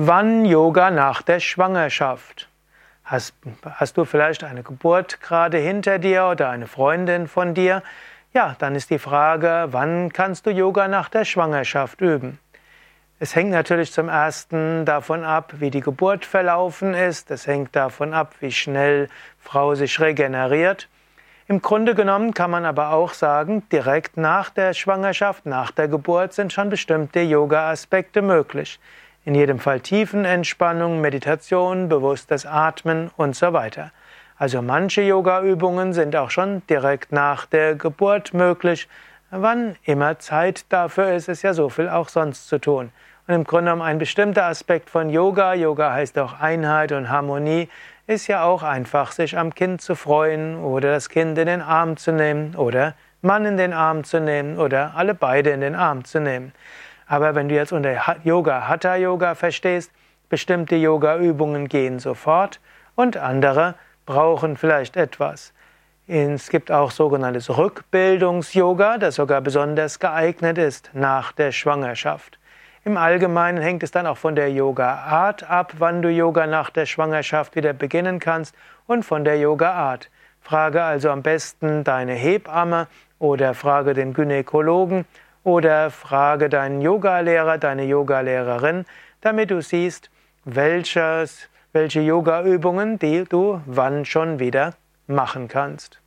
Wann Yoga nach der Schwangerschaft? Hast, hast du vielleicht eine Geburt gerade hinter dir oder eine Freundin von dir? Ja, dann ist die Frage, wann kannst du Yoga nach der Schwangerschaft üben? Es hängt natürlich zum ersten davon ab, wie die Geburt verlaufen ist. Es hängt davon ab, wie schnell Frau sich regeneriert. Im Grunde genommen kann man aber auch sagen, direkt nach der Schwangerschaft, nach der Geburt sind schon bestimmte Yoga-Aspekte möglich. In jedem Fall Tiefenentspannung, Meditation, bewusstes Atmen und so weiter. Also manche Yoga-Übungen sind auch schon direkt nach der Geburt möglich. Wann immer Zeit dafür ist, ist ja so viel auch sonst zu tun. Und im Grunde genommen ein bestimmter Aspekt von Yoga, Yoga heißt auch Einheit und Harmonie, ist ja auch einfach, sich am Kind zu freuen oder das Kind in den Arm zu nehmen oder Mann in den Arm zu nehmen oder alle beide in den Arm zu nehmen. Aber wenn du jetzt unter Yoga Hatha Yoga verstehst, bestimmte Yoga-Übungen gehen sofort und andere brauchen vielleicht etwas. Es gibt auch sogenanntes Rückbildungs-Yoga, das sogar besonders geeignet ist nach der Schwangerschaft. Im Allgemeinen hängt es dann auch von der Yoga-Art ab, wann du Yoga nach der Schwangerschaft wieder beginnen kannst und von der Yoga-Art. Frage also am besten deine Hebamme oder frage den Gynäkologen oder frage deinen Yogalehrer, deine Yogalehrerin, damit du siehst, welches, welche Yogaübungen, die du wann schon wieder machen kannst.